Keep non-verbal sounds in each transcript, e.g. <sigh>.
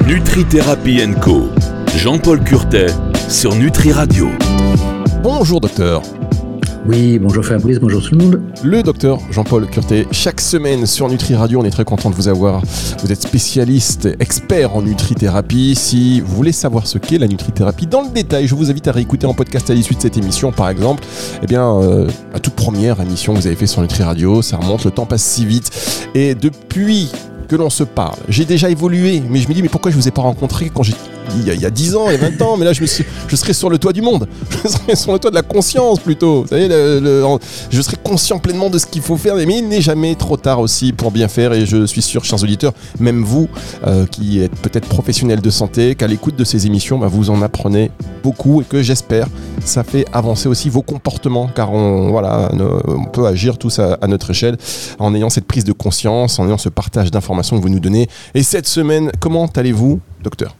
Nutri Co. Jean-Paul Curtet sur Nutri Radio. Bonjour docteur. Oui, bonjour Fabrice, bonjour tout le monde. Le docteur Jean-Paul Curtet, chaque semaine sur Nutri Radio, on est très content de vous avoir. Vous êtes spécialiste, expert en nutrithérapie. Si vous voulez savoir ce qu'est la nutrithérapie dans le détail, je vous invite à réécouter en podcast à l'issue de cette émission, par exemple. Eh bien, euh, la toute première émission que vous avez fait sur Nutri Radio, ça remonte, le temps passe si vite. Et depuis l'on se parle. J'ai déjà évolué, mais je me dis, mais pourquoi je vous ai pas rencontré quand j'ai il y, a, 10 ans et 20 ans, mais là je, me je serai sur le toit du monde, <laughs> je serai sur le toit de la conscience plutôt. Je serai conscient pleinement de ce qu'il faut faire, mais il n'est jamais trop tard aussi pour bien faire. Et je suis sûr, chers auditeurs, même vous euh, qui êtes peut-être professionnels de santé, qu'à l'écoute de ces émissions, bah, vous en apprenez beaucoup et que j'espère ça fait avancer aussi vos comportements, car on, voilà, on peut agir tous à notre échelle en ayant cette prise de conscience, en ayant ce partage d'informations que vous nous donnez. Et cette semaine, comment allez-vous, docteur?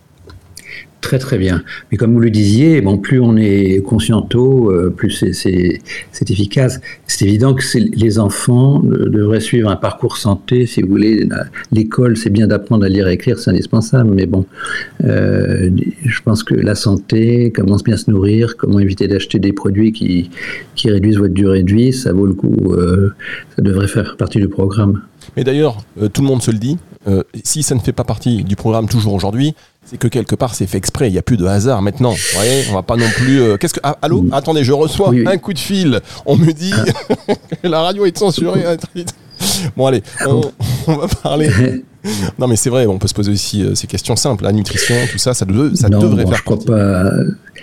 Très très bien. Mais comme vous le disiez, bon, plus on est conscient tôt, euh, plus c'est efficace. C'est évident que les enfants devraient suivre un parcours santé, si vous voulez. L'école, c'est bien d'apprendre à lire et écrire, c'est indispensable. Mais bon, euh, je pense que la santé, comment bien se nourrir, comment éviter d'acheter des produits qui, qui réduisent votre durée de vie, ça vaut le coup. Euh, ça devrait faire partie du programme. Mais d'ailleurs, tout le monde se le dit, si ça ne fait pas partie du programme toujours aujourd'hui, c'est que quelque part c'est fait exprès. Il n'y a plus de hasard maintenant. Vous voyez, on va pas non plus. Euh, qu'est-ce que ah, allô. Attendez, je reçois un coup de fil. On me dit que <laughs> la radio est censurée. bon allez, on, <laughs> va parler. <laughs> non mais c'est vrai, on peut se poser aussi euh, ces questions simples. La nutrition, tout ça, ça, ça devrait faire. Je crois pas.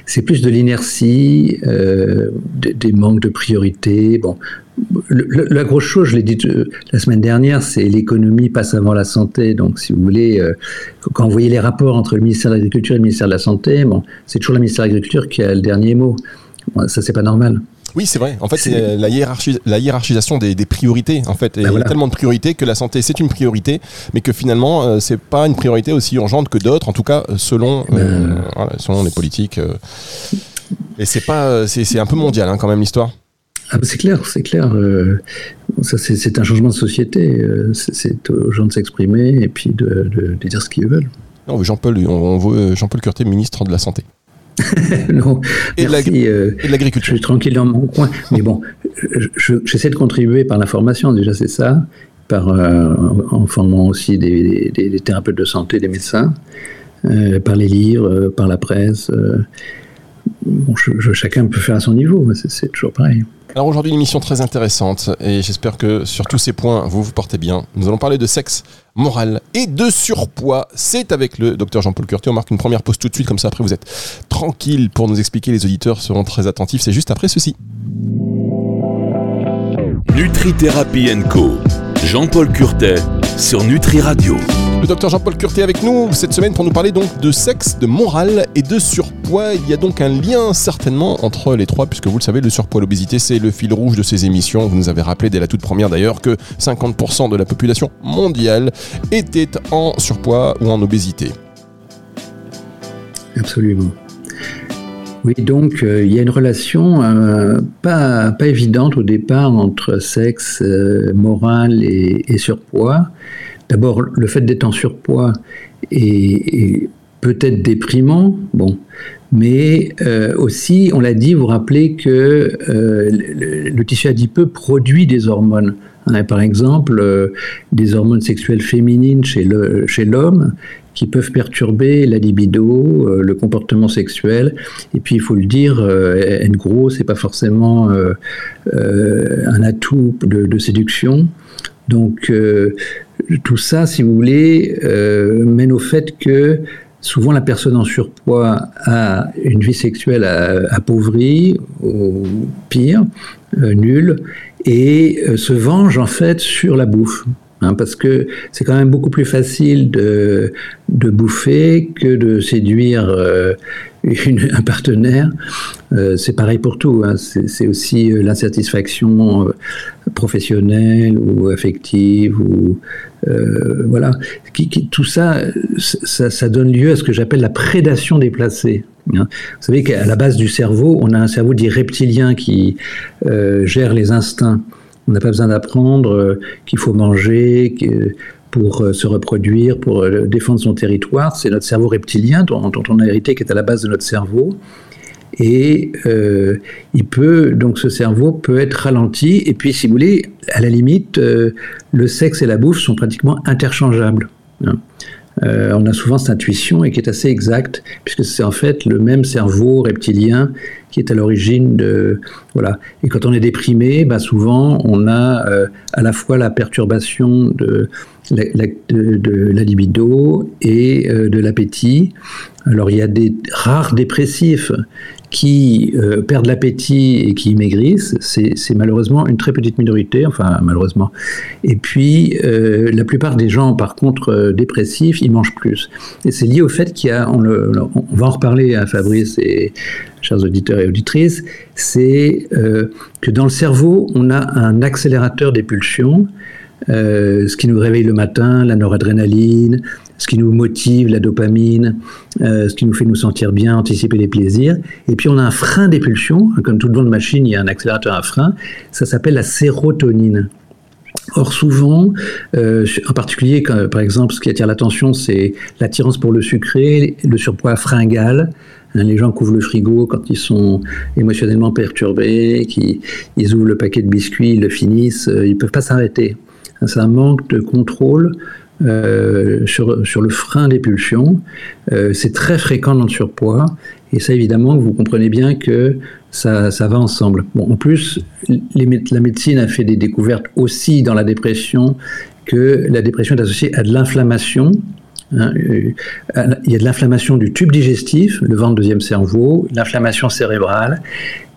C'est plus de l'inertie, euh, des manques de priorité. Bon, la grosse chose, je l'ai dit euh, la semaine dernière, c'est l'économie passe avant la santé. Donc, si vous voulez, euh, quand vous voyez les rapports entre le ministère de l'Agriculture et le ministère de la Santé, bon, c'est toujours le ministère de l'Agriculture qui a le dernier mot. ça, c'est pas normal. Oui, c'est vrai. En fait, c'est la, la, hiérarchisation des, priorités. En fait, il y a ben tellement de priorités que la santé c'est une priorité, mais que finalement euh, c'est pas une priorité aussi urgente que d'autres. En tout cas, selon ben selon les politiques. et c'est pas, c'est un peu mondial hein, quand même l'histoire. Ah c'est clair, c'est clair. Euh, ça, c'est un changement de société. Euh, c'est aux gens de s'exprimer et puis de, dire ce qu'ils veulent. Non, Jean-Paul, on, veut Jean-Paul Curté, ministre de la Santé. <laughs> non, et euh, de l'agriculture. je suis tranquille dans mon coin. Mais bon, j'essaie de contribuer par l'information, déjà c'est ça, par, en formant aussi des, thérapeutes de santé, des médecins, par les livres, par la presse. Bon, chacun peut faire à son niveau, c'est toujours pareil. Alors aujourd'hui, une émission très intéressante et j'espère que sur tous ces points, vous vous portez bien. Nous allons parler de sexe moral et de surpoids. C'est avec le docteur Jean-Paul Curti. On marque une première pause tout de suite, comme ça après vous êtes tranquille pour nous expliquer. Les auditeurs seront très attentifs. C'est juste après ceci. Nutri Co. Jean-Paul Curtet sur Nutri Radio. Le docteur Jean-Paul Curté avec nous cette semaine pour nous parler donc de sexe, de morale et de surpoids. Il y a donc un lien certainement entre les trois, puisque vous le savez, le surpoids l'obésité, c'est le fil rouge de ces émissions. Vous nous avez rappelé dès la toute première d'ailleurs que 50% de la population mondiale était en surpoids ou en obésité. Absolument. Oui, donc euh, il y a une relation euh, pas, pas évidente au départ entre sexe, euh, morale et surpoids. D'abord, le fait d'être en surpoids est, peut-être déprimant, bon, mais euh, aussi, on l'a dit, vous rappelez que euh, le, tissu adipeux produit des hormones. On a par exemple euh, des hormones sexuelles féminines chez l'homme qui peuvent perturber la libido, le comportement sexuel. Et puis, il faut le dire, être gros, c'est pas forcément un atout de, de séduction. Donc, tout ça, si vous voulez, euh, mène au fait que souvent la personne en surpoids a une vie sexuelle appauvrie, ou pire, euh, nulle, et euh, se venge en fait sur la bouffe. Hein, parce que c'est quand même beaucoup plus facile de, de bouffer que de séduire un partenaire. c'est pareil pour tout. Hein. c'est aussi l'insatisfaction professionnelle ou affective ou euh, voilà, tout ça, ça, donne lieu à ce que j'appelle la prédation déplacée. Hein. Vous savez qu'à la base du cerveau, on a un cerveau dit reptilien qui euh, gère les instincts. On n'a pas besoin d'apprendre euh, qu'il faut manger. Pour se reproduire, pour défendre son territoire. C'est notre cerveau reptilien dont, on a hérité, qui est à la base de notre cerveau. Et il peut, donc ce cerveau peut être ralenti. Et puis, si vous voulez, à la limite, le sexe et la bouffe sont pratiquement interchangeables. Hein. Euh, on a souvent cette intuition et qui est assez exacte, puisque c'est en fait le même cerveau reptilien qui est à l'origine de voilà. Et quand on est déprimé, bah souvent on a euh, à la fois la perturbation de la, libido et euh, de l'appétit. Alors il y a des rares dépressifs qui euh, perdent l'appétit et qui maigrissent, c'est malheureusement une très petite minorité, enfin malheureusement. Et puis euh, la plupart des gens, par contre, euh, dépressifs, ils mangent plus. Et c'est lié au fait qu'il va en reparler à Fabrice et chers auditeurs et auditrices, c'est que dans le cerveau, on a un accélérateur des pulsions. ce qui nous réveille le matin, la noradrénaline, ce qui nous motive, la dopamine, euh, ce qui nous fait nous sentir bien, anticiper les plaisirs. Et puis on a un frein des pulsions, comme tout le monde de machine, il y a un accélérateur à frein, ça s'appelle la sérotonine. Or souvent, euh, en particulier, par exemple, ce qui attire l'attention, c'est l'attirance pour le sucré, le surpoids fringal. Hein, les gens couvrent le frigo quand ils sont émotionnellement perturbés, qui ils ouvrent le paquet de biscuits, ils le finissent, euh, ils ne peuvent pas s'arrêter. C'est un manque de contrôle euh, sur, sur, le frein des pulsions. Euh, c'est très fréquent dans le surpoids. Et ça, évidemment, vous comprenez bien que ça, ça va ensemble. Bon, en plus, la médecine a fait des découvertes aussi dans la dépression, que la dépression est associée à de l'inflammation. Hein, euh, il y a de l'inflammation du tube digestif, le ventre deuxième cerveau, l'inflammation cérébrale,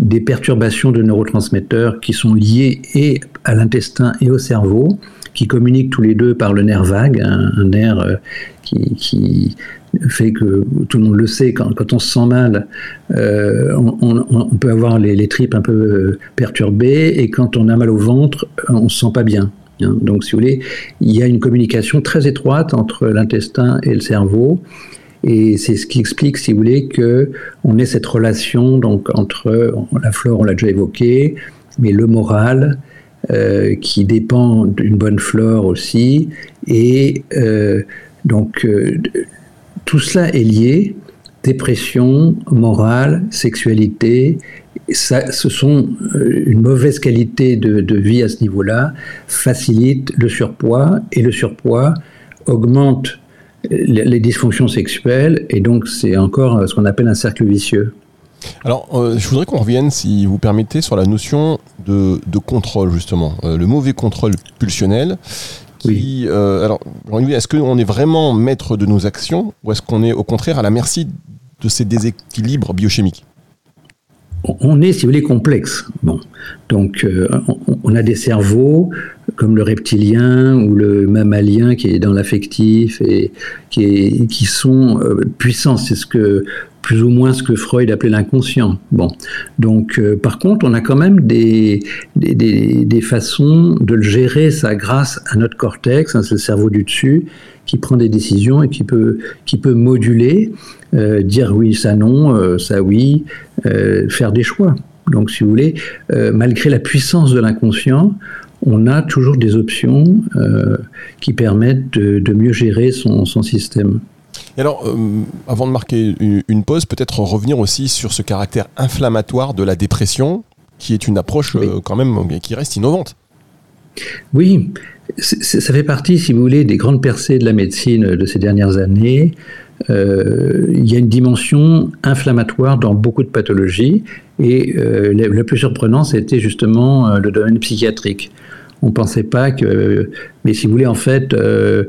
des perturbations de neurotransmetteurs qui sont liées et à l'intestin et au cerveau qui communiquent tous les deux par le nerf vague, un, nerf euh, qui, fait que tout le monde le sait, quand, on se sent mal, euh, on, peut avoir les, tripes un peu euh, perturbées, et quand on a mal au ventre, on se sent pas bien. Hein. Donc, si vous voulez, il y a une communication très étroite entre l'intestin et le cerveau. Et c'est ce qui explique, si vous voulez, que on ait cette relation donc entre la flore, on l'a déjà évoqué, mais le moral, euh, qui dépend d'une bonne flore aussi. Et euh, donc, euh, tout cela est lié. Dépression, morale, sexualité, ça, ce sont une mauvaise qualité de, de vie à ce niveau-là, facilite le surpoids et le surpoids augmente les dysfonctions sexuelles et donc c'est encore ce qu'on appelle un cercle vicieux. Alors, euh, je voudrais qu'on revienne, si vous permettez, sur la notion de, contrôle, justement. Euh, le mauvais contrôle pulsionnel. Qui, euh, alors, est-ce qu'on est vraiment maître de nos actions ou est-ce qu'on est au contraire à la merci de ces déséquilibres biochimiques? On est, si vous voulez, complexe. Bon, donc on, a des cerveaux comme le reptilien ou le mammalien qui est dans l'affectif et qui, qui sont puissants. C'est ce que plus ou moins ce que Freud appelait l'inconscient. Bon, donc euh, par contre, on a quand même des, des, façons de le gérer ça grâce à notre cortex, hein, c'est le cerveau du dessus, qui prend des décisions et qui peut, qui peut moduler, euh, dire oui, ça non, euh, ça oui, faire des choix. Donc si vous voulez, malgré la puissance de l'inconscient, on a toujours des options qui permettent de, de mieux gérer son, son système. Et alors, euh, avant de marquer une pause, peut-être revenir aussi sur ce caractère inflammatoire de la dépression, qui est une approche euh, quand même qui reste innovante. Oui, ça fait partie, si vous voulez, des grandes percées de la médecine de ces dernières années. Euh, il y a une dimension inflammatoire dans beaucoup de pathologies, et le plus surprenant, c'était justement le domaine psychiatrique on pensait pas que. Mais si vous voulez, en fait, euh,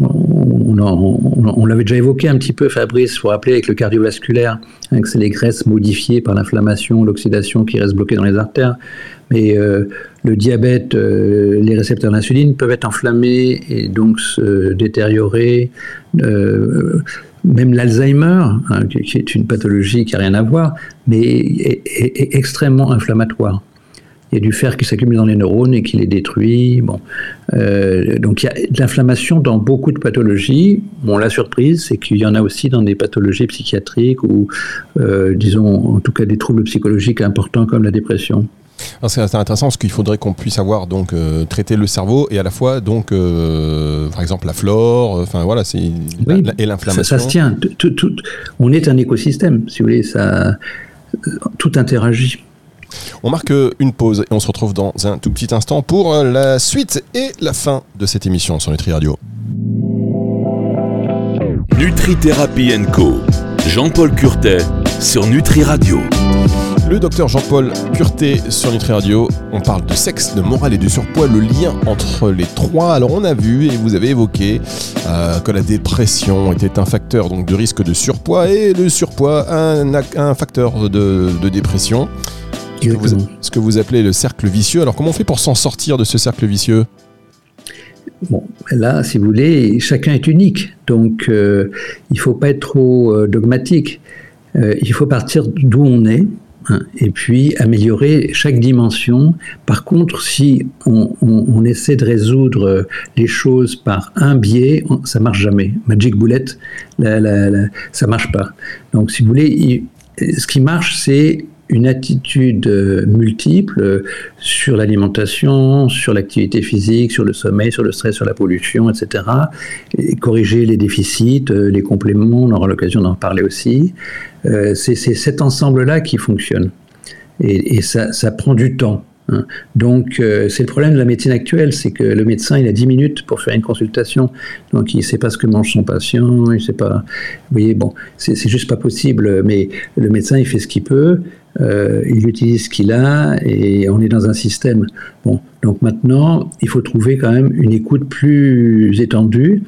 on, l'avait déjà évoqué un petit peu, Fabrice, il faut rappeler avec le cardiovasculaire, que c'est les graisses modifiées par l'inflammation, l'oxydation qui restent bloquées dans les artères. Mais euh, le diabète, euh, les récepteurs d'insuline peuvent être enflammés et donc se détériorer. même l'Alzheimer, hein, qui est une pathologie qui n'a rien à voir, mais est extrêmement inflammatoire il y a du fer qui s'accumule dans les neurones et qui les détruit. Bon. Euh, donc il y a de l'inflammation dans beaucoup de pathologies. Bon, la surprise, c'est qu'il y en a aussi dans des pathologies psychiatriques ou, euh, disons, en tout cas des troubles psychologiques importants comme la dépression. C'est intéressant parce qu'il faudrait qu'on puisse avoir donc euh, traité le cerveau et à la fois donc euh, par exemple la flore, euh, enfin voilà, c'est et l'inflammation. Ça, se tient. on est un écosystème, si vous voulez, ça tout interagit. On marque une pause et on se retrouve dans un tout petit instant pour la suite et la fin de cette émission sur Nutri Radio. Nutri Thérapie Co. Jean-Paul Curtet sur Nutri Radio. Le docteur Jean-Paul Pureté sur Nutri Radio. On parle de sexe, de morale et de surpoids, le lien entre les trois. Alors on a vu et vous avez évoqué euh, que la dépression était un facteur donc, de risque de surpoids et le surpoids un, un facteur de, dépression. Ce que, vous, ce que, vous, appelez le cercle vicieux. Alors comment on fait pour s'en sortir de ce cercle vicieux? Bon, là, si vous voulez, chacun est unique. Donc, euh, il ne faut pas être trop euh, dogmatique. il faut partir d'où on est, et puis améliorer chaque dimension. Par contre, si on, essaie de résoudre les choses par un biais, ça marche jamais. Magic Bullet, la, la, ça marche pas. Donc, si vous voulez, ce qui marche, c'est une attitude euh, multiple euh, sur l'alimentation, sur l'activité physique, sur le sommeil, sur le stress, sur la pollution, etc. Et corriger les déficits, euh, les compléments, on aura l'occasion d'en parler aussi. C'est cet ensemble-là qui fonctionne. Et, ça, prend du temps. Hein. Donc, c'est le problème de la médecine actuelle, c'est que le médecin, il a 10 minutes pour faire une consultation. Donc, il ne sait pas ce que mange son patient, il sait pas. Vous voyez, bon, c'est juste pas possible. Mais le médecin, il fait ce qu'il peut. Euh, il utilise ce qu'il a et on est dans un système. Bon, donc maintenant, il faut trouver quand même une écoute plus étendue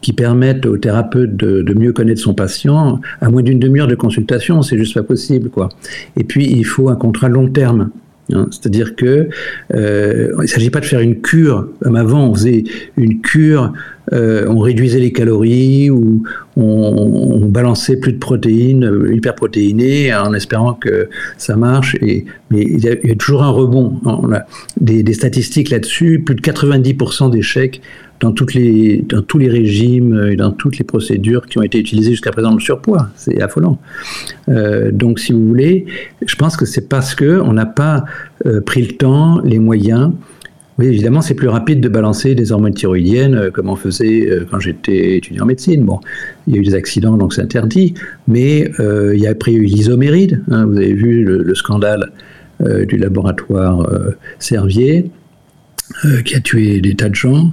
qui permette au thérapeute de, mieux connaître son patient. À moins d'une demi-heure de consultation, c'est juste pas possible, quoi. Et puis, il faut un contrat long terme. Hein. C'est-à-dire que euh, il ne s'agit pas de faire une cure avant. On faisait une cure, euh, on réduisait les calories ou on, balançait plus de protéines, euh, hyperprotéinées, en espérant que ça marche. Et, mais il y, a, toujours un rebond. On a des statistiques là-dessus. Plus de 90% d'échecs dans, toutes les, dans tous les régimes et dans toutes les procédures qui ont été utilisées jusqu'à présent le surpoids. C'est affolant. Euh, donc, si vous voulez, je pense que c'est parce qu'on n'a pas euh, pris le temps, les moyens. Oui, évidemment, c'est plus rapide de balancer des hormones thyroïdiennes euh, comme on faisait quand j'étais étudiant en médecine. Bon, il y a eu des accidents, donc c'est interdit. Mais il y a après eu l'isoméride. Hein, vous avez vu le, scandale du laboratoire Servier. Euh, qui a tué des tas de gens,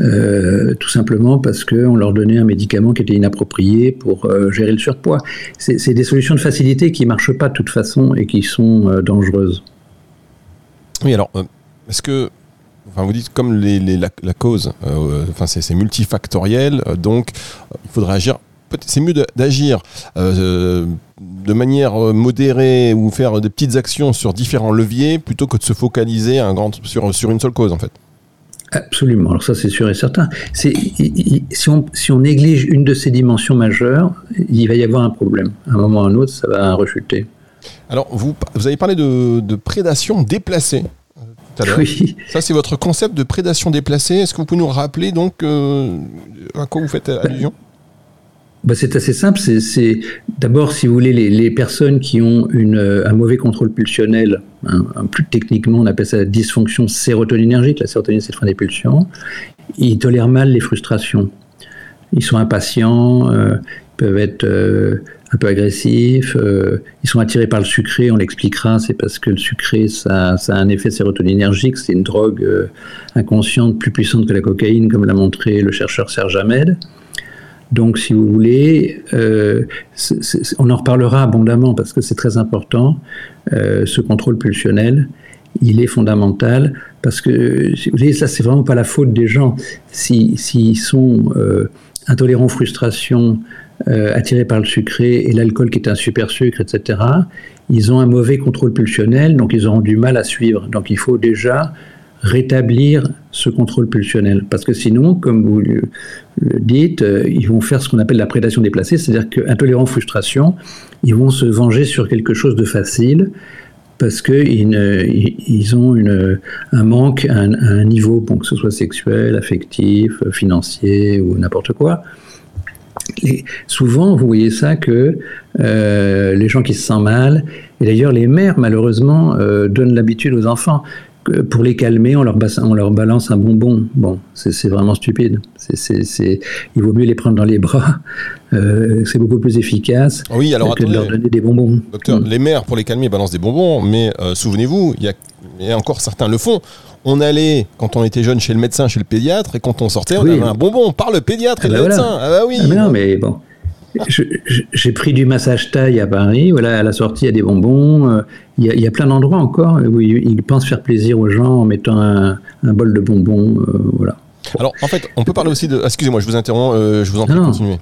euh, tout simplement parce qu'on leur donnait un médicament qui était inapproprié pour euh, gérer le surpoids. C'est des solutions de facilité qui ne marchent pas de toute façon et qui sont dangereuses. Oui, alors, est-ce que Enfin, vous dites comme les, la, cause, enfin c'est multifactoriel, donc il faudrait agir c'est mieux d'agir euh, de manière euh, modérée ou faire des petites actions sur différents leviers plutôt que de se focaliser un grand, sur, sur une seule cause en fait. Absolument, alors ça c'est sûr et certain. Si on, si on néglige une de ces dimensions majeures, il va y avoir un problème. À un moment ou à un autre, ça va rechuter. Alors, vous, vous avez parlé de, prédation déplacée. Euh, oui. Ça, c'est votre concept de prédation déplacée. Est-ce que vous pouvez nous rappeler donc à quoi vous faites allusion? Bah, c'est assez simple. C'est d'abord, si vous voulez, les, personnes qui ont euh, un mauvais contrôle pulsionnel, hein, plus techniquement, on appelle ça la dysfonction sérotoninergique. La sérotonine, c'est le frein des pulsions. Ils tolèrent mal les frustrations. Ils sont impatients, euh, ils peuvent être euh, un peu agressifs, ils sont attirés par le sucré, on l'expliquera, c'est parce que le sucré, ça, ça, a un effet sérotoninergique, c'est une drogue inconsciente plus puissante que la cocaïne, comme l'a montré le chercheur Serge Ahmed. Donc, si vous voulez, euh, on en reparlera abondamment parce que c'est très important. Euh, ce contrôle pulsionnel, il est fondamental parce que, si vous voulez, ça, c'est vraiment pas la faute des gens. S'ils sont euh, intolérants aux frustrations, attirés par le sucré et l'alcool qui est un super sucre, etc., ils ont un mauvais contrôle pulsionnel, donc ils auront du mal à suivre. Donc, il faut déjà rétablir ce contrôle pulsionnel. Parce que sinon, comme vous le dites, euh, ils vont faire ce qu'on appelle la prédation déplacée, c'est-à-dire qu'intolérant frustration, ils vont se venger sur quelque chose de facile parce qu'ils ils ont un manque un, niveau, bon, que ce soit sexuel, affectif, financier ou n'importe quoi. souvent, vous voyez ça que euh, les gens qui se sentent mal, et d'ailleurs les mères, malheureusement, euh, donnent l'habitude aux enfants. Pour les calmer, on leur, on leur balance un bonbon. Bon, c'est vraiment stupide. c'est il vaut mieux les prendre dans les bras. Euh, c'est beaucoup plus efficace oui, alors, que de leur donner des bonbons. Docteur, mm. les mères, pour les calmer, balancent des bonbons, mais souvenez-vous, il y a encore certains le font on allait, quand on était jeune, chez le médecin, chez le pédiatre, et quand on sortait, on avait un bonbon par le pédiatre et le ah bah médecin. Ah bah oui. Ah mais non, mais bon. J'ai pris du massage taille à Paris. Voilà, à la sortie, il y a des bonbons. Euh, il y, a, plein d'endroits encore où ils, pensent faire plaisir aux gens en mettant un, bol de bonbons. Euh, voilà. Alors, en fait, on peut parler aussi de. Excusez-moi, je vous interromps. Euh, je vous en prie, continuer.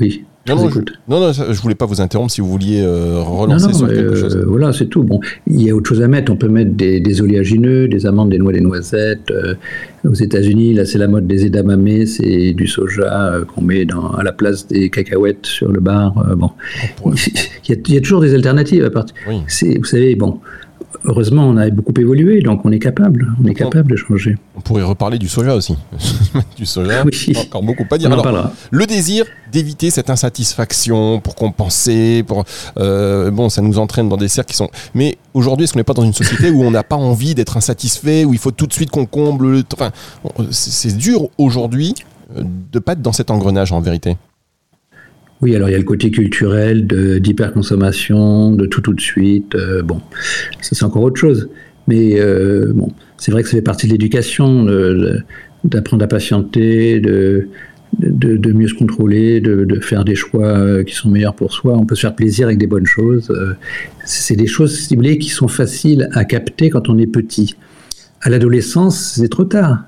Oui. Non, je, non, je voulais pas vous interrompre si vous vouliez euh, relancer sur quelque euh, chose. Voilà, c'est tout. Bon, il y a autre chose à mettre. On peut mettre des, oléagineux, des amandes, des noix, des noisettes. Euh, aux États-Unis, là, c'est la mode des edamame, c'est du soja qu'on met dans, à la place des cacahuètes sur le bar. bon, <laughs> il y, a, toujours des alternatives. À part... Oui. Vous savez, bon, heureusement, on a beaucoup évolué, donc on est capable, on est capable de changer. On pourrait reparler du soja aussi. <laughs> du soja, encore beaucoup pas dire. Alors, le désir d'éviter cette insatisfaction pour compenser, pour euh, bon, ça nous entraîne dans des cercles qui sont. Mais aujourd'hui, est-ce qu'on n'est pas dans une société où on n'a pas envie d'être insatisfait, où il faut tout de suite qu'on comble le. Enfin, c'est dur aujourd'hui euh, de pas être dans cet engrenage en vérité. Oui, alors il y a le côté culturel d'hyperconsommation, de, tout tout de suite. Euh, bon, ça c'est encore autre chose. Mais euh, bon, c'est vrai que ça fait partie de l'éducation, d'apprendre à patienter, de, de, mieux se contrôler, de, faire des choix euh, qui sont meilleurs pour soi. On peut se faire plaisir avec des bonnes choses. C'est des choses ciblées qui sont faciles à capter quand on est petit. À l'adolescence, c'est trop tard.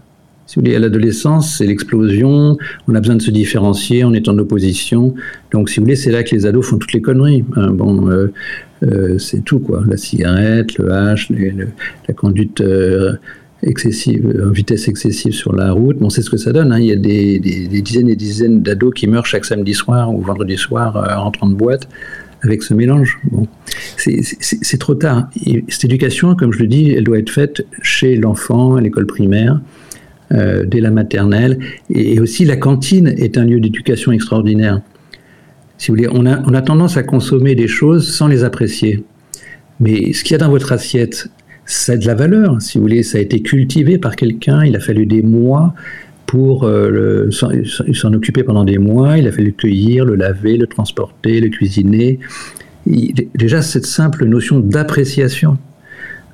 Si vous voulez, à l'adolescence, c'est l'explosion, on a besoin de se différencier, on est en opposition. Donc, si vous voulez, c'est là que les ados font toutes les conneries. Hein, bon, euh, euh, c'est tout, quoi. La cigarette, le hache, la conduite euh, excessive, vitesse excessive sur la route. Bon, c'est ce que ça donne. Hein. Il y a des, dizaines et dizaines d'ados qui meurent chaque samedi soir ou vendredi soir en rentrant de boîte avec ce mélange. Bon, c'est trop tard. cette éducation, comme je le dis, elle doit être faite chez l'enfant, à l'école primaire. Euh, dès la maternelle. Et, aussi, la cantine est un lieu d'éducation extraordinaire. Si vous voulez, on a, tendance à consommer des choses sans les apprécier. Mais ce qu'il y a dans votre assiette, ça a de la valeur. Si vous voulez, ça a été cultivé par quelqu'un. Il a fallu des mois pour euh, s'en occuper pendant des mois. Il a fallu le cueillir, le laver, le transporter, le cuisiner. déjà, cette simple notion d'appréciation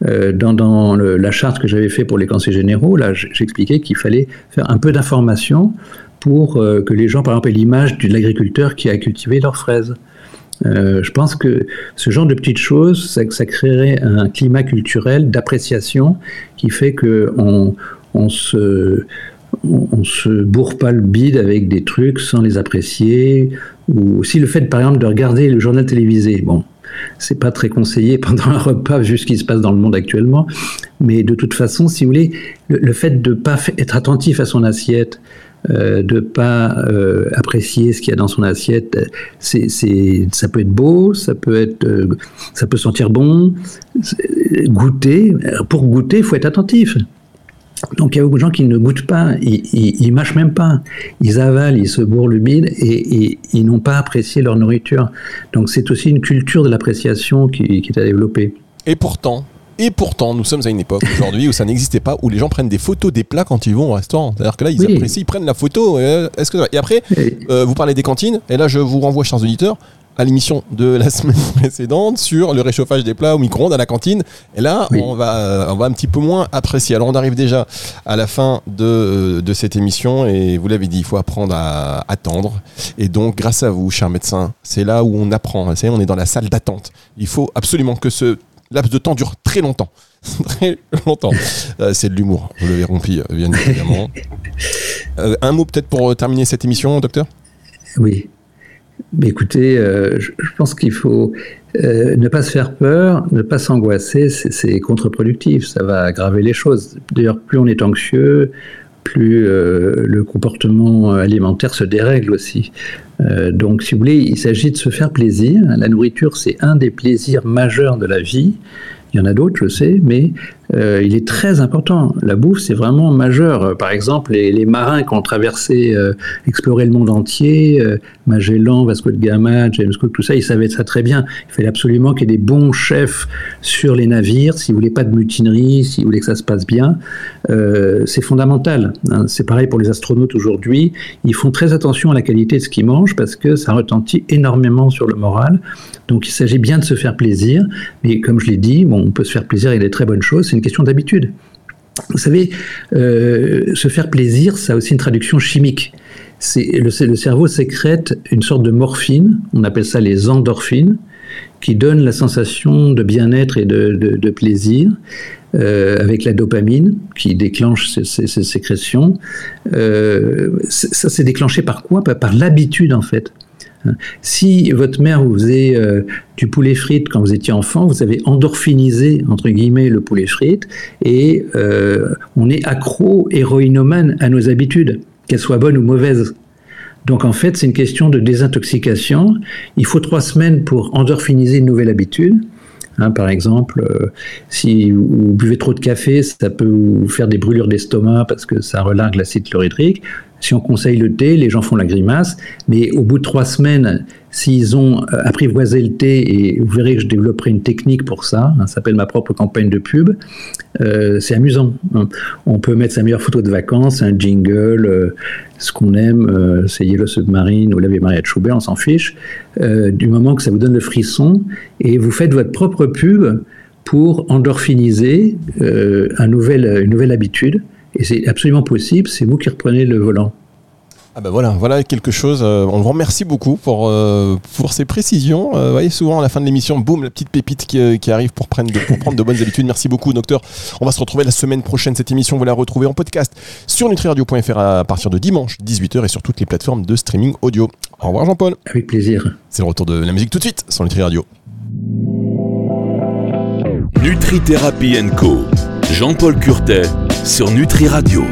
euh, dans, la charte que j'avais fait pour les conseils généraux, là, j'expliquais qu'il fallait faire un peu d'information pour euh, que les gens, par exemple, aient l'image de l'agriculteur qui a cultivé leurs fraises. Euh, je pense que ce genre de petites choses, ça, créerait un climat culturel d'appréciation qui fait qu'on on se se bourre pas le bide avec des trucs sans les apprécier, ou aussi le fait, par exemple, de regarder le journal télévisé. Bon, c'est pas très conseillé pendant un repas, vu ce qui se passe dans le monde actuellement. Mais de toute façon, si vous voulez, le, fait de pas être attentif à son assiette, euh, de pas euh, apprécier ce qu'il y a dans son assiette, c'est, ça peut être beau, ça peut être, euh, ça peut sentir bon, goûter. Pour goûter, il faut être attentif. Donc il y a beaucoup de gens qui ne goûtent pas, ils, ils, mâchent même pas, ils avalent, ils se bourrent le bide et, ils n'ont pas apprécié leur nourriture. Donc c'est aussi une culture de l'appréciation qui, est à développer. Et pourtant, et pourtant, nous sommes à une époque aujourd'hui où ça n'existait pas, où les gens prennent des photos des plats quand ils vont au restaurant. C'est-à-dire que là, ils apprécient, ils prennent la photo. Euh, est-ce que... Et après, euh, vous parlez des cantines, et là, je vous renvoie, chers auditeurs, à l'émission de la <laughs> semaine précédente sur le réchauffage des plats au micro-ondes à la cantine. Et là, on, va, on va un petit peu moins apprécier. Alors, on arrive déjà à la fin de, de cette émission et vous l'avez dit, il faut apprendre à attendre. Et donc, grâce à vous, cher médecin, c'est là où on apprend. Vous on est dans la salle d'attente. Il faut absolument que ce laps de temps dure très longtemps. <laughs> très longtemps. Euh, c'est de l'humour. Vous l'avez rompi, bien évidemment. <laughs> Euh, un mot peut-être pour terminer cette émission, docteur? Oui. Écoutez, euh, je, pense qu'il faut euh, ne pas se faire peur, ne pas s'angoisser, c'est contre-productif, ça va aggraver les choses. D'ailleurs, plus on est anxieux, plus euh, le comportement alimentaire se dérègle aussi. donc, si vous voulez, il s'agit de se faire plaisir. La nourriture, c'est un des plaisirs majeurs de la vie. Il y en a d'autres, je sais, mais euh, il est très important. La bouffe, c'est vraiment majeur. Par exemple, les, marins qui ont traversé, euh, exploré le monde entier, euh, Magellan, Vasco de Gama, James Cook, tout ça, ils savaient ça très bien. Il fallait absolument qu'il y ait des bons chefs sur les navires, s'ils voulaient pas de mutinerie, s'ils voulaient que ça se passe bien. c'est fondamental. Hein. C'est pareil pour les astronautes aujourd'hui. Ils font très attention à la qualité de ce qu'ils mangent parce que ça retentit énormément sur le moral. Donc il s'agit bien de se faire plaisir, mais comme je l'ai dit, bon, on peut se faire plaisir avec des très bonnes choses, c'est une question d'habitude. Vous savez, euh, se faire plaisir, ça a aussi une traduction chimique. Le, le, cerveau sécrète une sorte de morphine, on appelle ça les endorphines, qui donnent la sensation de bien-être et de, plaisir, euh, avec la dopamine qui déclenche ces, sécrétions. Euh, ça s'est déclenché par quoi? Par l'habitude en fait. Si votre mère vous faisait euh, du poulet frites quand vous étiez enfant, vous avez endorphinisé, entre guillemets, le poulet frites, et euh, on est accro, héroïnomane à nos habitudes, qu'elles soient bonnes ou mauvaises. Donc en fait, c'est une question de désintoxication. Il faut trois semaines pour endorphiniser une nouvelle habitude. Hein, par exemple, euh, si vous buvez trop de café, ça peut vous faire des brûlures d'estomac parce que ça relargue l'acide chlorhydrique. Si on conseille le thé, les gens font la grimace, mais au bout de trois semaines, s'ils ont euh, apprivoisé le thé, et vous verrez que je développerai une technique pour ça, hein, ça s'appelle ma propre campagne de pub, euh, c'est amusant. Hein. On peut mettre sa meilleure photo de vacances, un jingle, euh, ce qu'on aime, c'est Yellow Submarine ou l'Ave Maria de Schubert, on s'en fiche, du moment que ça vous donne le frisson, et vous faites votre propre pub pour endorphiniser une nouvelle habitude et c'est absolument possible, c'est vous qui reprenez le volant. Ah ben voilà, voilà quelque chose. Euh, on vous remercie beaucoup pour, euh, pour ces précisions. Euh, vous voyez, souvent à la fin de l'émission, boum, la petite pépite qui, qui arrive pour prendre, de, pour prendre de bonnes habitudes. Merci beaucoup, docteur. On va se retrouver la semaine prochaine. Cette émission, vous la retrouvez en podcast sur nutriradio.fr à partir de dimanche, 18h, et sur toutes les plateformes de streaming audio. Au revoir, Jean-Paul. Avec plaisir. C'est le retour de la musique tout de suite sur Nutri Radio. Nutri Co. Jean-Paul Curtet sur Nutri Radio.